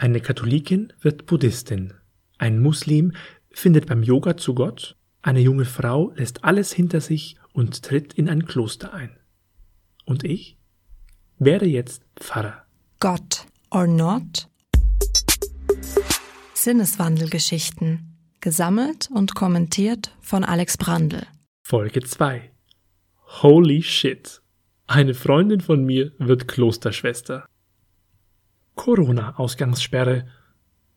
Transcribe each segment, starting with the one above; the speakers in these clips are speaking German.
Eine Katholikin wird Buddhistin. Ein Muslim findet beim Yoga zu Gott. Eine junge Frau lässt alles hinter sich und tritt in ein Kloster ein. Und ich werde jetzt Pfarrer. God or not? Sinneswandelgeschichten. Gesammelt und kommentiert von Alex Brandl. Folge 2. Holy shit. Eine Freundin von mir wird Klosterschwester. Corona-Ausgangssperre.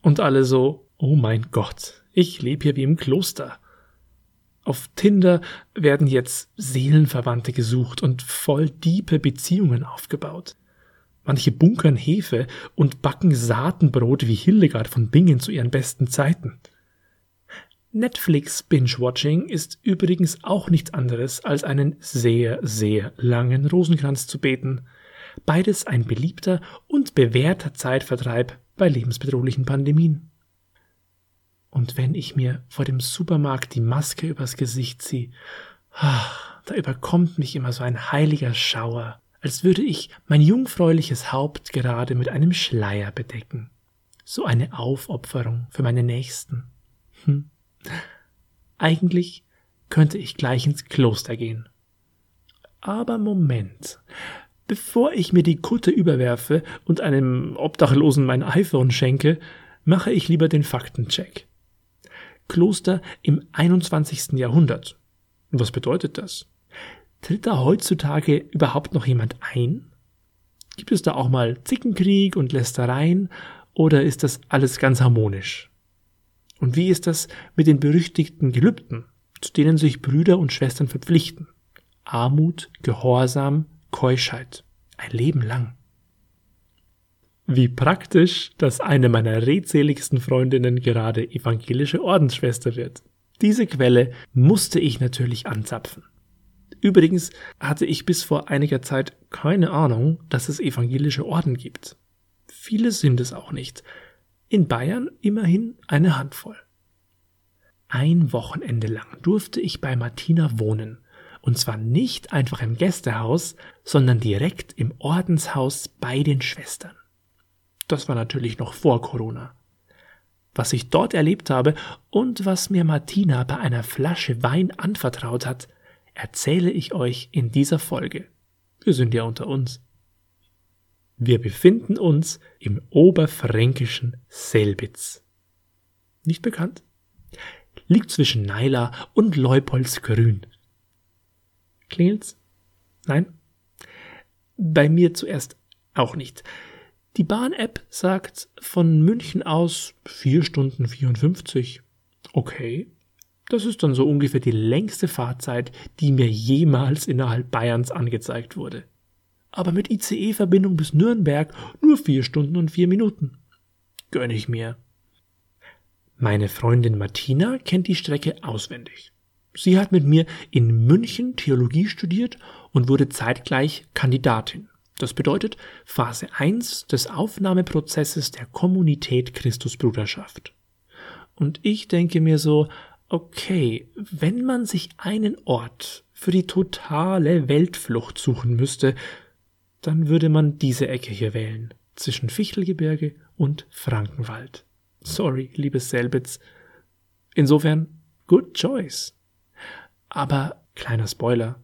Und alle so, oh mein Gott, ich lebe hier wie im Kloster. Auf Tinder werden jetzt Seelenverwandte gesucht und voll diepe Beziehungen aufgebaut. Manche bunkern Hefe und backen Saatenbrot wie Hildegard von Bingen zu ihren besten Zeiten. Netflix Binge-Watching ist übrigens auch nichts anderes als einen sehr, sehr langen Rosenkranz zu beten. Beides ein beliebter und bewährter Zeitvertreib bei lebensbedrohlichen Pandemien. Und wenn ich mir vor dem Supermarkt die Maske übers Gesicht ziehe, da überkommt mich immer so ein heiliger Schauer, als würde ich mein jungfräuliches Haupt gerade mit einem Schleier bedecken. So eine Aufopferung für meine Nächsten. Hm. Eigentlich könnte ich gleich ins Kloster gehen. Aber Moment. Bevor ich mir die Kutte überwerfe und einem Obdachlosen mein iPhone schenke, mache ich lieber den Faktencheck. Kloster im 21. Jahrhundert. Was bedeutet das? Tritt da heutzutage überhaupt noch jemand ein? Gibt es da auch mal Zickenkrieg und Lästereien oder ist das alles ganz harmonisch? Und wie ist das mit den berüchtigten Gelübden, zu denen sich Brüder und Schwestern verpflichten? Armut, Gehorsam, Keuschheit. Ein Leben lang. Wie praktisch, dass eine meiner redseligsten Freundinnen gerade evangelische Ordensschwester wird. Diese Quelle musste ich natürlich anzapfen. Übrigens hatte ich bis vor einiger Zeit keine Ahnung, dass es evangelische Orden gibt. Viele sind es auch nicht. In Bayern immerhin eine Handvoll. Ein Wochenende lang durfte ich bei Martina wohnen. Und zwar nicht einfach im Gästehaus, sondern direkt im Ordenshaus bei den Schwestern. Das war natürlich noch vor Corona. Was ich dort erlebt habe und was mir Martina bei einer Flasche Wein anvertraut hat, erzähle ich euch in dieser Folge. Wir sind ja unter uns. Wir befinden uns im oberfränkischen Selbitz. Nicht bekannt? Liegt zwischen Naila und Leupoldsgrün. Klingelt's? Nein? Bei mir zuerst auch nicht. Die Bahn-App sagt von München aus 4 Stunden 54. Okay. Das ist dann so ungefähr die längste Fahrzeit, die mir jemals innerhalb Bayerns angezeigt wurde. Aber mit ICE-Verbindung bis Nürnberg nur 4 Stunden und 4 Minuten. Gönn ich mir. Meine Freundin Martina kennt die Strecke auswendig. Sie hat mit mir in München Theologie studiert und wurde zeitgleich Kandidatin. Das bedeutet Phase 1 des Aufnahmeprozesses der Kommunität Christusbruderschaft. Und ich denke mir so, okay, wenn man sich einen Ort für die totale Weltflucht suchen müsste, dann würde man diese Ecke hier wählen, zwischen Fichtelgebirge und Frankenwald. Sorry, liebes Selbitz. Insofern, good choice. Aber kleiner Spoiler,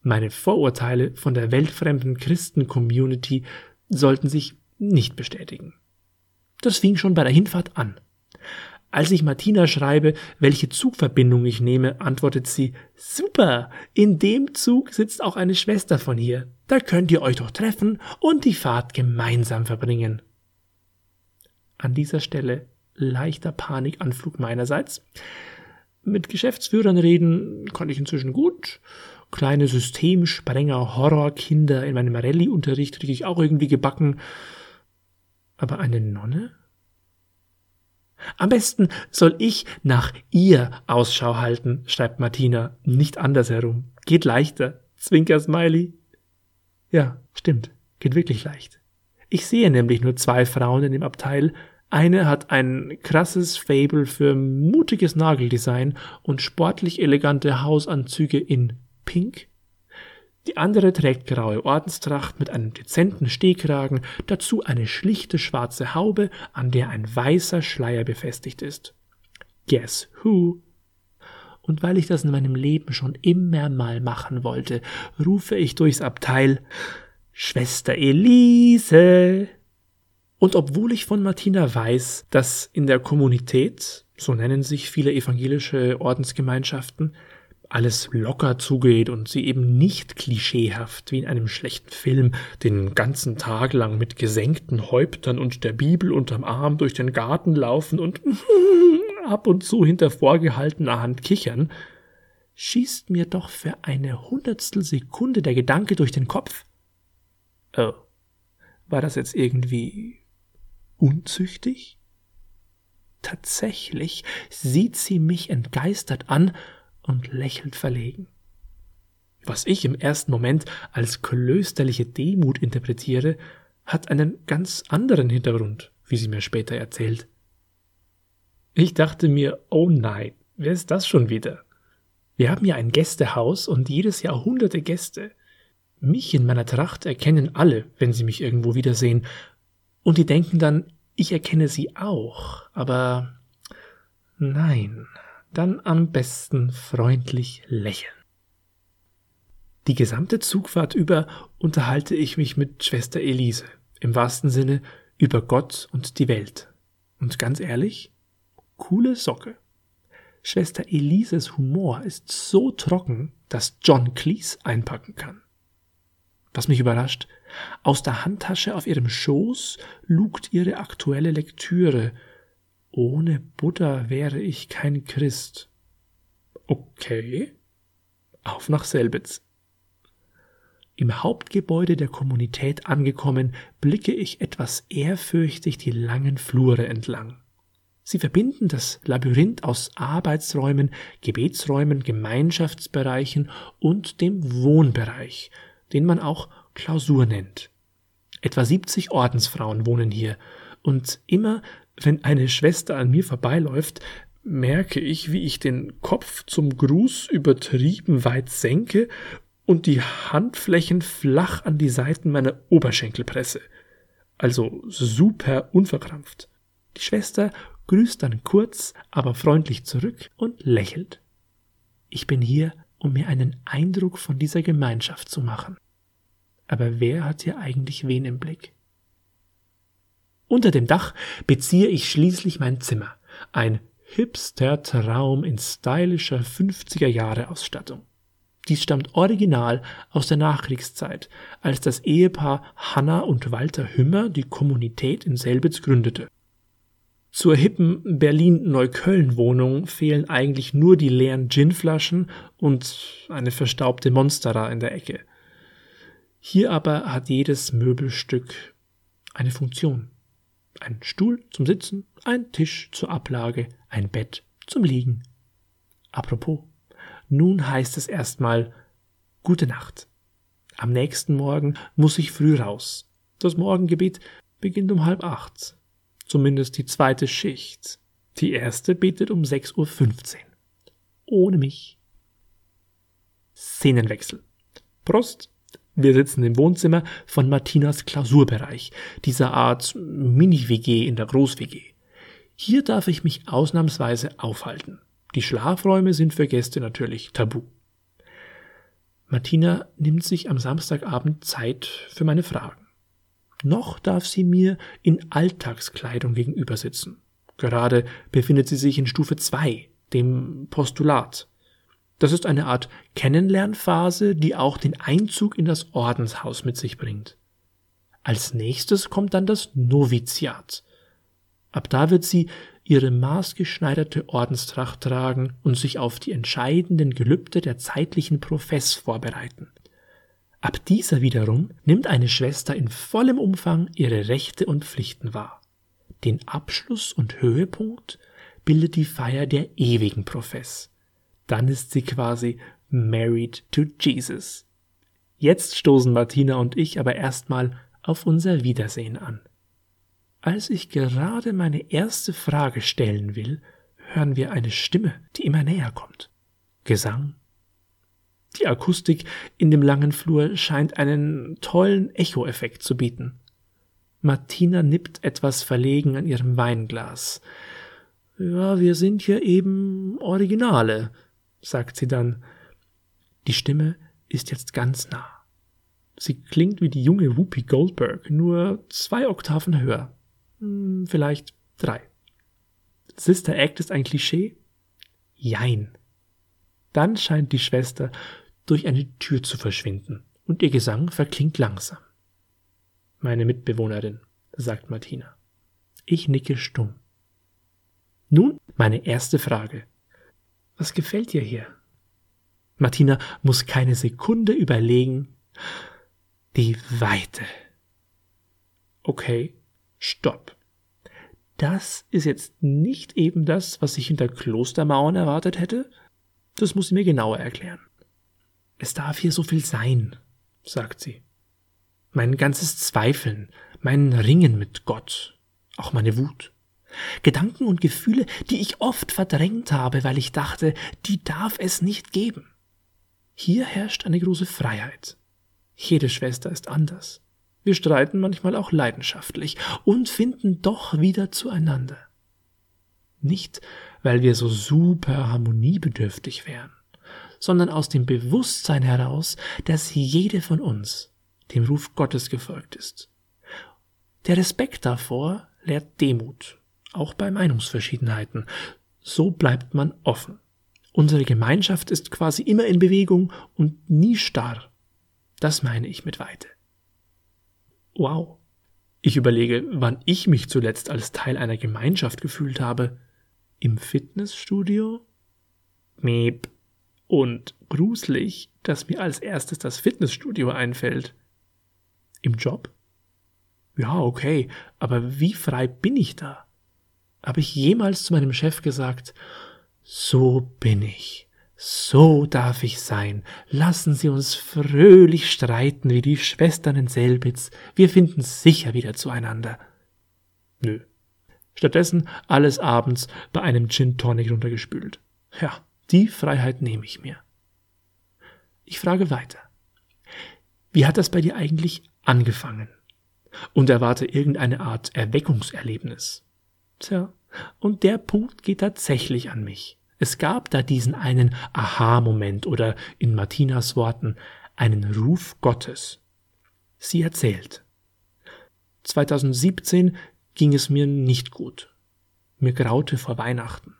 meine Vorurteile von der weltfremden Christen-Community sollten sich nicht bestätigen. Das fing schon bei der Hinfahrt an. Als ich Martina schreibe, welche Zugverbindung ich nehme, antwortet sie, super, in dem Zug sitzt auch eine Schwester von hier. Da könnt ihr euch doch treffen und die Fahrt gemeinsam verbringen. An dieser Stelle leichter Panikanflug meinerseits. Mit Geschäftsführern reden konnte ich inzwischen gut. Kleine Systemsprenger, Horrorkinder in meinem Rallye-Unterricht kriege ich auch irgendwie gebacken. Aber eine Nonne? Am besten soll ich nach ihr Ausschau halten, schreibt Martina, nicht andersherum. Geht leichter. Zwinker Smiley. Ja, stimmt. Geht wirklich leicht. Ich sehe nämlich nur zwei Frauen in dem Abteil, eine hat ein krasses Fable für mutiges Nageldesign und sportlich elegante Hausanzüge in Pink. Die andere trägt graue Ordenstracht mit einem dezenten Stehkragen, dazu eine schlichte schwarze Haube, an der ein weißer Schleier befestigt ist. Guess who? Und weil ich das in meinem Leben schon immer mal machen wollte, rufe ich durchs Abteil Schwester Elise. Und obwohl ich von Martina weiß, dass in der Kommunität, so nennen sich viele evangelische Ordensgemeinschaften, alles locker zugeht und sie eben nicht klischeehaft wie in einem schlechten Film den ganzen Tag lang mit gesenkten Häuptern und der Bibel unterm Arm durch den Garten laufen und ab und zu hinter vorgehaltener Hand kichern, schießt mir doch für eine Hundertstel Sekunde der Gedanke durch den Kopf. Oh, war das jetzt irgendwie unzüchtig? Tatsächlich sieht sie mich entgeistert an und lächelt verlegen. Was ich im ersten Moment als klösterliche Demut interpretiere, hat einen ganz anderen Hintergrund, wie sie mir später erzählt. Ich dachte mir, oh nein, wer ist das schon wieder? Wir haben ja ein Gästehaus und jedes Jahr hunderte Gäste. Mich in meiner Tracht erkennen alle, wenn sie mich irgendwo wiedersehen, und die denken dann, ich erkenne sie auch, aber nein, dann am besten freundlich lächeln. Die gesamte Zugfahrt über unterhalte ich mich mit Schwester Elise, im wahrsten Sinne über Gott und die Welt. Und ganz ehrlich, coole Socke. Schwester Elises Humor ist so trocken, dass John Cleese einpacken kann. Was mich überrascht, aus der Handtasche auf ihrem Schoß lugt ihre aktuelle Lektüre ohne Buddha wäre ich kein Christ. Okay. Auf nach Selbitz. Im Hauptgebäude der Kommunität angekommen, blicke ich etwas ehrfürchtig die langen Flure entlang. Sie verbinden das Labyrinth aus Arbeitsräumen, Gebetsräumen, Gemeinschaftsbereichen und dem Wohnbereich, den man auch Klausur nennt. Etwa 70 Ordensfrauen wohnen hier, und immer wenn eine Schwester an mir vorbeiläuft, merke ich, wie ich den Kopf zum Gruß übertrieben weit senke und die Handflächen flach an die Seiten meiner Oberschenkel presse. Also super unverkrampft. Die Schwester grüßt dann kurz, aber freundlich zurück und lächelt. Ich bin hier, um mir einen Eindruck von dieser Gemeinschaft zu machen. Aber wer hat hier eigentlich wen im Blick? Unter dem Dach beziehe ich schließlich mein Zimmer. Ein hipster Traum in stylischer 50er Jahre Ausstattung. Dies stammt original aus der Nachkriegszeit, als das Ehepaar Hanna und Walter Hümmer die Kommunität in Selbitz gründete. Zur hippen Berlin-Neukölln-Wohnung fehlen eigentlich nur die leeren Ginflaschen und eine verstaubte Monstera in der Ecke. Hier aber hat jedes Möbelstück eine Funktion. Ein Stuhl zum Sitzen, ein Tisch zur Ablage, ein Bett zum Liegen. Apropos, nun heißt es erstmal Gute Nacht. Am nächsten Morgen muss ich früh raus. Das Morgengebet beginnt um halb acht. Zumindest die zweite Schicht. Die erste betet um 6.15 Uhr. Ohne mich. Szenenwechsel. Prost wir sitzen im Wohnzimmer von Martinas Klausurbereich, dieser Art Mini-WG in der Groß-WG. Hier darf ich mich ausnahmsweise aufhalten. Die Schlafräume sind für Gäste natürlich tabu. Martina nimmt sich am Samstagabend Zeit für meine Fragen. Noch darf sie mir in Alltagskleidung gegenüber sitzen. Gerade befindet sie sich in Stufe 2, dem Postulat. Das ist eine Art Kennenlernphase, die auch den Einzug in das Ordenshaus mit sich bringt. Als nächstes kommt dann das Noviziat. Ab da wird sie ihre maßgeschneiderte Ordenstracht tragen und sich auf die entscheidenden Gelübde der zeitlichen Profess vorbereiten. Ab dieser wiederum nimmt eine Schwester in vollem Umfang ihre Rechte und Pflichten wahr. Den Abschluss und Höhepunkt bildet die Feier der ewigen Profess dann ist sie quasi married to Jesus. Jetzt stoßen Martina und ich aber erstmal auf unser Wiedersehen an. Als ich gerade meine erste Frage stellen will, hören wir eine Stimme, die immer näher kommt. Gesang, Die Akustik in dem langen Flur scheint einen tollen Echoeffekt zu bieten. Martina nippt etwas verlegen an ihrem Weinglas. Ja, wir sind hier eben Originale, sagt sie dann. Die Stimme ist jetzt ganz nah. Sie klingt wie die junge Whoopi Goldberg, nur zwei Oktaven höher. Hm, vielleicht drei. Sister Act ist ein Klischee? Jein. Dann scheint die Schwester durch eine Tür zu verschwinden und ihr Gesang verklingt langsam. Meine Mitbewohnerin, sagt Martina. Ich nicke stumm. Nun meine erste Frage. Was gefällt dir hier? Martina muss keine Sekunde überlegen. Die Weite. Okay, stopp. Das ist jetzt nicht eben das, was ich hinter Klostermauern erwartet hätte. Das muss sie mir genauer erklären. Es darf hier so viel sein, sagt sie. Mein ganzes Zweifeln, mein Ringen mit Gott, auch meine Wut. Gedanken und Gefühle, die ich oft verdrängt habe, weil ich dachte, die darf es nicht geben. Hier herrscht eine große Freiheit. Jede Schwester ist anders. Wir streiten manchmal auch leidenschaftlich und finden doch wieder zueinander. Nicht, weil wir so super harmoniebedürftig wären, sondern aus dem Bewusstsein heraus, dass jede von uns dem Ruf Gottes gefolgt ist. Der Respekt davor lehrt Demut, auch bei Meinungsverschiedenheiten. So bleibt man offen. Unsere Gemeinschaft ist quasi immer in Bewegung und nie starr. Das meine ich mit Weite. Wow. Ich überlege, wann ich mich zuletzt als Teil einer Gemeinschaft gefühlt habe. Im Fitnessstudio? Meep und gruselig, dass mir als erstes das Fitnessstudio einfällt. Im Job? Ja, okay, aber wie frei bin ich da? Habe ich jemals zu meinem Chef gesagt, so bin ich, so darf ich sein, lassen Sie uns fröhlich streiten wie die Schwestern in Selbitz, wir finden sicher wieder zueinander. Nö. Stattdessen alles abends bei einem Gin Tonic runtergespült. Ja, die Freiheit nehme ich mir. Ich frage weiter. Wie hat das bei dir eigentlich angefangen? Und erwarte irgendeine Art Erweckungserlebnis. Tja, und der Punkt geht tatsächlich an mich. Es gab da diesen einen Aha-Moment oder in Martinas Worten einen Ruf Gottes. Sie erzählt. 2017 ging es mir nicht gut. Mir graute vor Weihnachten.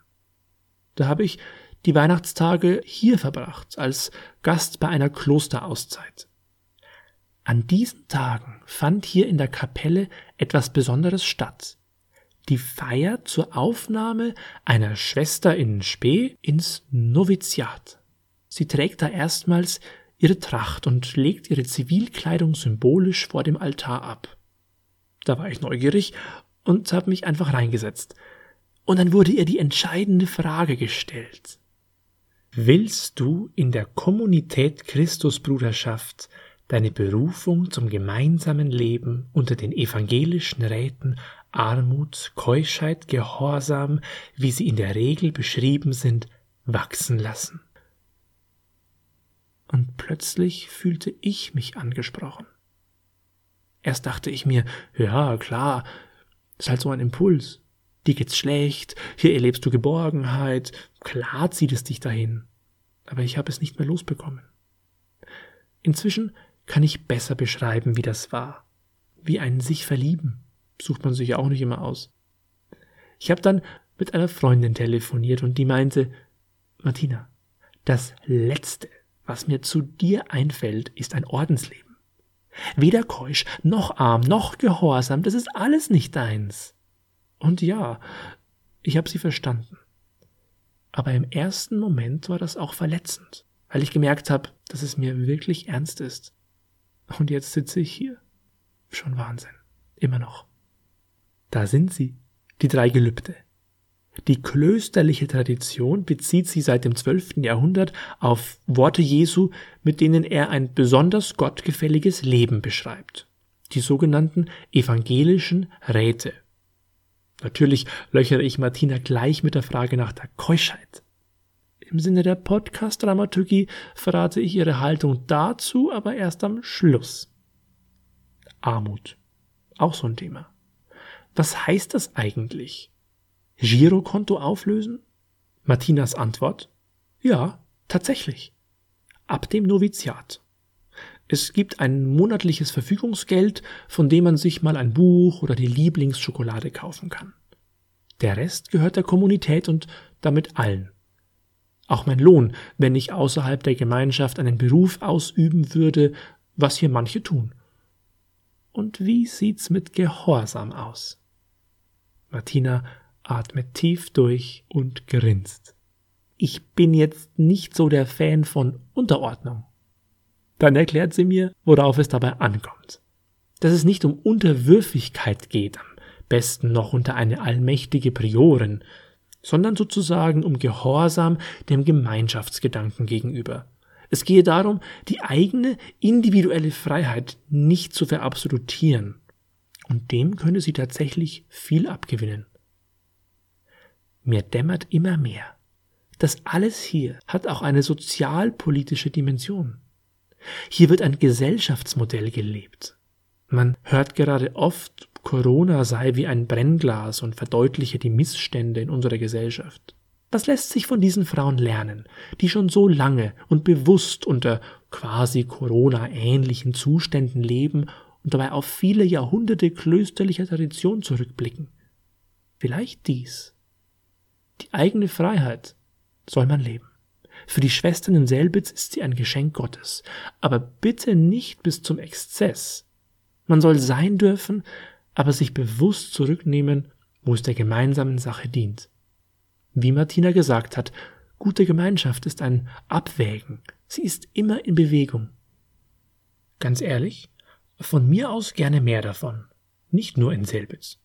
Da habe ich die Weihnachtstage hier verbracht, als Gast bei einer Klosterauszeit. An diesen Tagen fand hier in der Kapelle etwas Besonderes statt. Die Feier zur Aufnahme einer Schwester in Spee ins Noviziat. Sie trägt da erstmals ihre Tracht und legt ihre Zivilkleidung symbolisch vor dem Altar ab. Da war ich neugierig und habe mich einfach reingesetzt. Und dann wurde ihr die entscheidende Frage gestellt. Willst du in der Kommunität Christusbruderschaft deine Berufung zum gemeinsamen Leben unter den evangelischen Räten Armut, Keuschheit, Gehorsam, wie sie in der Regel beschrieben sind, wachsen lassen? Und plötzlich fühlte ich mich angesprochen. Erst dachte ich mir, ja, klar, ist halt so ein Impuls dir geht's schlecht, hier erlebst du Geborgenheit, klar zieht es dich dahin. Aber ich habe es nicht mehr losbekommen. Inzwischen kann ich besser beschreiben, wie das war. Wie ein sich verlieben. Sucht man sich ja auch nicht immer aus. Ich habe dann mit einer Freundin telefoniert und die meinte, Martina, das Letzte, was mir zu dir einfällt, ist ein Ordensleben. Weder keusch, noch arm, noch gehorsam, das ist alles nicht deins. Und ja, ich habe sie verstanden. Aber im ersten Moment war das auch verletzend, weil ich gemerkt habe, dass es mir wirklich ernst ist. Und jetzt sitze ich hier. Schon Wahnsinn. Immer noch. Da sind sie, die drei Gelübde. Die klösterliche Tradition bezieht sie seit dem zwölften Jahrhundert auf Worte Jesu, mit denen er ein besonders gottgefälliges Leben beschreibt. Die sogenannten evangelischen Räte. Natürlich löchere ich Martina gleich mit der Frage nach der Keuschheit. Im Sinne der Podcast-Dramaturgie verrate ich ihre Haltung dazu aber erst am Schluss. Armut. Auch so ein Thema. Was heißt das eigentlich? Girokonto auflösen? Martinas Antwort? Ja, tatsächlich. Ab dem Noviziat. Es gibt ein monatliches Verfügungsgeld, von dem man sich mal ein Buch oder die Lieblingsschokolade kaufen kann. Der Rest gehört der Kommunität und damit allen. Auch mein Lohn, wenn ich außerhalb der Gemeinschaft einen Beruf ausüben würde, was hier manche tun. Und wie sieht's mit Gehorsam aus? Martina atmet tief durch und grinst. Ich bin jetzt nicht so der Fan von Unterordnung. Dann erklärt sie mir, worauf es dabei ankommt. Dass es nicht um Unterwürfigkeit geht, am besten noch unter eine allmächtige Priorin, sondern sozusagen um Gehorsam dem Gemeinschaftsgedanken gegenüber. Es gehe darum, die eigene individuelle Freiheit nicht zu verabsolutieren. Und dem könne sie tatsächlich viel abgewinnen. Mir dämmert immer mehr. Das alles hier hat auch eine sozialpolitische Dimension. Hier wird ein Gesellschaftsmodell gelebt. Man hört gerade oft, Corona sei wie ein Brennglas und verdeutliche die Missstände in unserer Gesellschaft. Was lässt sich von diesen Frauen lernen, die schon so lange und bewusst unter quasi Corona-ähnlichen Zuständen leben und dabei auf viele Jahrhunderte klösterlicher Tradition zurückblicken? Vielleicht dies. Die eigene Freiheit soll man leben. Für die Schwestern in Selbitz ist sie ein Geschenk Gottes. Aber bitte nicht bis zum Exzess. Man soll sein dürfen, aber sich bewusst zurücknehmen, wo es der gemeinsamen Sache dient. Wie Martina gesagt hat, gute Gemeinschaft ist ein Abwägen. Sie ist immer in Bewegung. Ganz ehrlich, von mir aus gerne mehr davon. Nicht nur in Selbitz.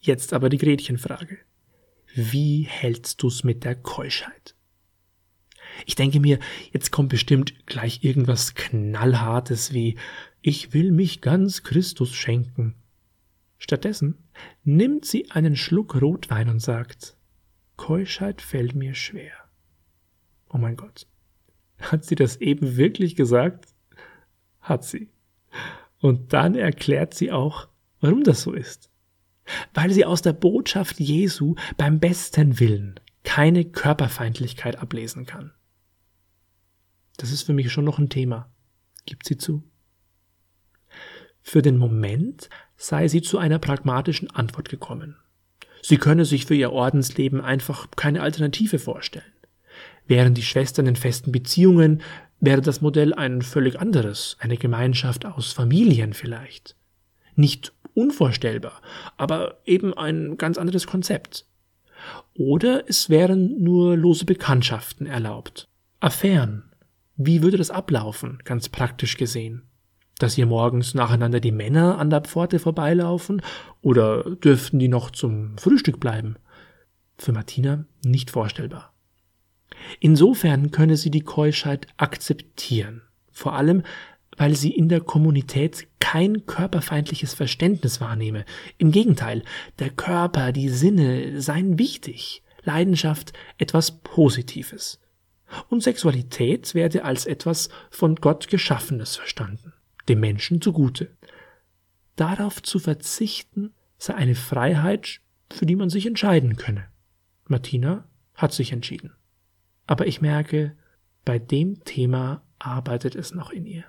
Jetzt aber die Gretchenfrage. Wie hältst du's mit der Keuschheit? Ich denke mir, jetzt kommt bestimmt gleich irgendwas Knallhartes wie Ich will mich ganz Christus schenken. Stattdessen nimmt sie einen Schluck Rotwein und sagt Keuschheit fällt mir schwer. Oh mein Gott. Hat sie das eben wirklich gesagt? Hat sie. Und dann erklärt sie auch, warum das so ist. Weil sie aus der Botschaft Jesu beim besten Willen keine Körperfeindlichkeit ablesen kann. Das ist für mich schon noch ein Thema. Gibt sie zu? Für den Moment sei sie zu einer pragmatischen Antwort gekommen. Sie könne sich für ihr Ordensleben einfach keine Alternative vorstellen. Wären die Schwestern in festen Beziehungen, wäre das Modell ein völlig anderes, eine Gemeinschaft aus Familien vielleicht. Nicht unvorstellbar, aber eben ein ganz anderes Konzept. Oder es wären nur lose Bekanntschaften erlaubt. Affären, wie würde das ablaufen, ganz praktisch gesehen? Dass hier morgens nacheinander die Männer an der Pforte vorbeilaufen oder dürften die noch zum Frühstück bleiben? Für Martina nicht vorstellbar. Insofern könne sie die Keuschheit akzeptieren, vor allem weil sie in der Kommunität kein körperfeindliches Verständnis wahrnehme. Im Gegenteil, der Körper, die Sinne seien wichtig, Leidenschaft etwas Positives und Sexualität werde als etwas von Gott Geschaffenes verstanden, dem Menschen zugute. Darauf zu verzichten sei eine Freiheit, für die man sich entscheiden könne. Martina hat sich entschieden. Aber ich merke, bei dem Thema arbeitet es noch in ihr.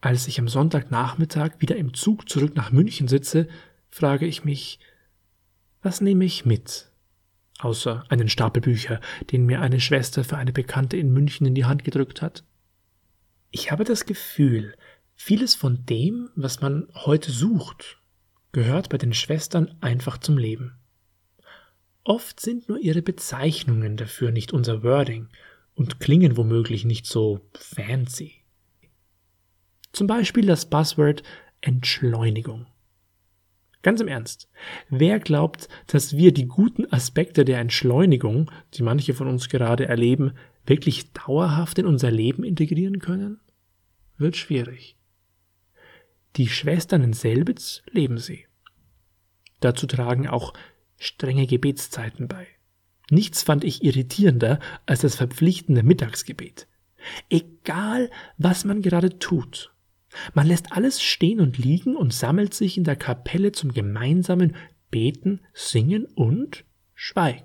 Als ich am Sonntagnachmittag wieder im Zug zurück nach München sitze, frage ich mich, was nehme ich mit außer einen Stapel Bücher, den mir eine Schwester für eine Bekannte in München in die Hand gedrückt hat. Ich habe das Gefühl, vieles von dem, was man heute sucht, gehört bei den Schwestern einfach zum Leben. Oft sind nur ihre Bezeichnungen dafür nicht unser Wording und klingen womöglich nicht so fancy. Zum Beispiel das Buzzword Entschleunigung. Ganz im Ernst. Wer glaubt, dass wir die guten Aspekte der Entschleunigung, die manche von uns gerade erleben, wirklich dauerhaft in unser Leben integrieren können? Wird schwierig. Die Schwestern in Selbitz leben sie. Dazu tragen auch strenge Gebetszeiten bei. Nichts fand ich irritierender als das verpflichtende Mittagsgebet. Egal, was man gerade tut. Man lässt alles stehen und liegen und sammelt sich in der Kapelle zum gemeinsamen Beten, Singen und Schweigen.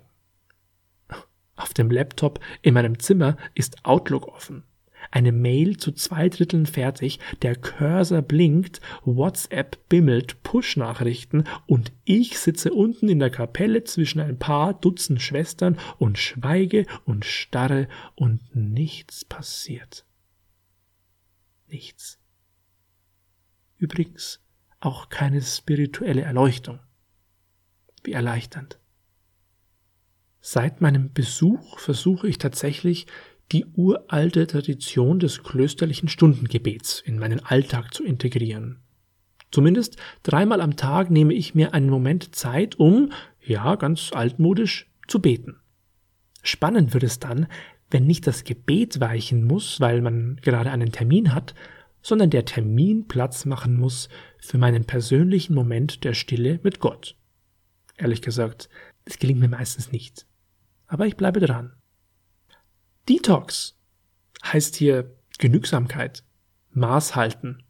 Auf dem Laptop in meinem Zimmer ist Outlook offen eine Mail zu zwei Dritteln fertig, der Cursor blinkt, WhatsApp bimmelt, Push-Nachrichten und ich sitze unten in der Kapelle zwischen ein paar Dutzend Schwestern und schweige und starre und nichts passiert. Nichts. Übrigens auch keine spirituelle Erleuchtung. Wie erleichternd. Seit meinem Besuch versuche ich tatsächlich, die uralte Tradition des klösterlichen Stundengebets in meinen Alltag zu integrieren. Zumindest dreimal am Tag nehme ich mir einen Moment Zeit, um, ja, ganz altmodisch, zu beten. Spannend wird es dann, wenn nicht das Gebet weichen muss, weil man gerade einen Termin hat, sondern der Termin Platz machen muss für meinen persönlichen Moment der Stille mit Gott. Ehrlich gesagt, es gelingt mir meistens nicht. Aber ich bleibe dran. Detox heißt hier Genügsamkeit, Maß halten.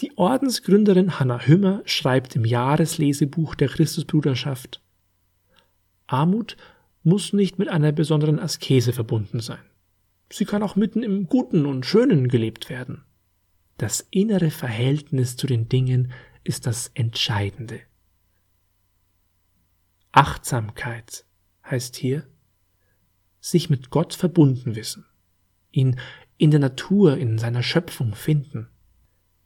Die Ordensgründerin Hannah Hümmer schreibt im Jahreslesebuch der Christusbruderschaft Armut muss nicht mit einer besonderen Askese verbunden sein. Sie kann auch mitten im Guten und Schönen gelebt werden. Das innere Verhältnis zu den Dingen ist das Entscheidende. Achtsamkeit heißt hier sich mit Gott verbunden wissen, ihn in der Natur, in seiner Schöpfung finden,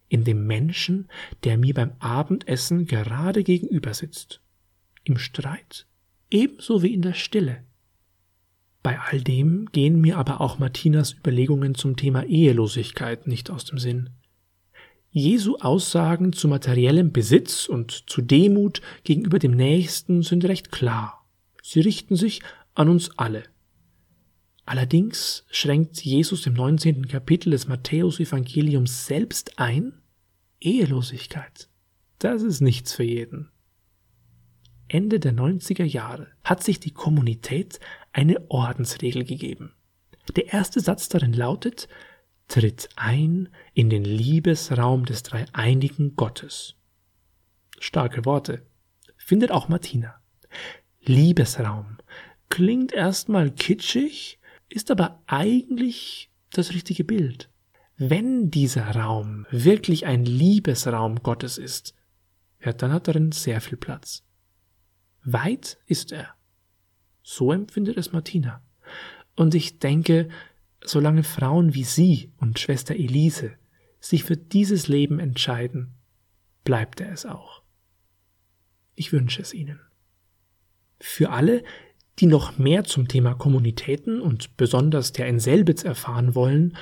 in dem Menschen, der mir beim Abendessen gerade gegenüber sitzt, im Streit, ebenso wie in der Stille. Bei all dem gehen mir aber auch Martinas Überlegungen zum Thema Ehelosigkeit nicht aus dem Sinn. Jesu Aussagen zu materiellem Besitz und zu Demut gegenüber dem Nächsten sind recht klar. Sie richten sich an uns alle. Allerdings schränkt Jesus im 19. Kapitel des Matthäus-Evangeliums selbst ein, Ehelosigkeit. Das ist nichts für jeden. Ende der 90er Jahre hat sich die Kommunität eine Ordensregel gegeben. Der erste Satz darin lautet, tritt ein in den Liebesraum des dreieinigen Gottes. Starke Worte. Findet auch Martina. Liebesraum. Klingt erstmal kitschig, ist aber eigentlich das richtige Bild. Wenn dieser Raum wirklich ein Liebesraum Gottes ist, ja, dann hat darin sehr viel Platz. Weit ist er. So empfindet es Martina. Und ich denke, solange Frauen wie sie und Schwester Elise sich für dieses Leben entscheiden, bleibt er es auch. Ich wünsche es ihnen. Für alle, die noch mehr zum Thema Kommunitäten und besonders der in Selbitz erfahren wollen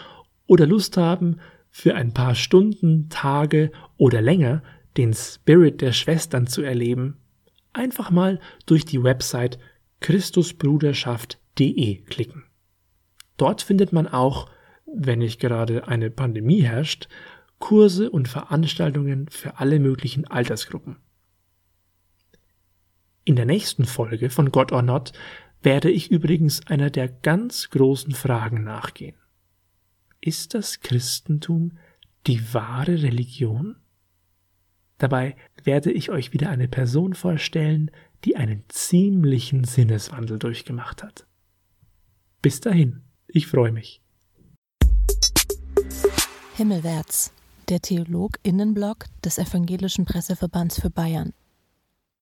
oder Lust haben, für ein paar Stunden, Tage oder länger den Spirit der Schwestern zu erleben, einfach mal durch die Website christusbruderschaft.de klicken. Dort findet man auch, wenn nicht gerade eine Pandemie herrscht, Kurse und Veranstaltungen für alle möglichen Altersgruppen. In der nächsten Folge von God or Not werde ich übrigens einer der ganz großen Fragen nachgehen. Ist das Christentum die wahre Religion? Dabei werde ich euch wieder eine Person vorstellen, die einen ziemlichen Sinneswandel durchgemacht hat. Bis dahin, ich freue mich. Himmelwärts, der Theolog Innenblock des Evangelischen Presseverbands für Bayern.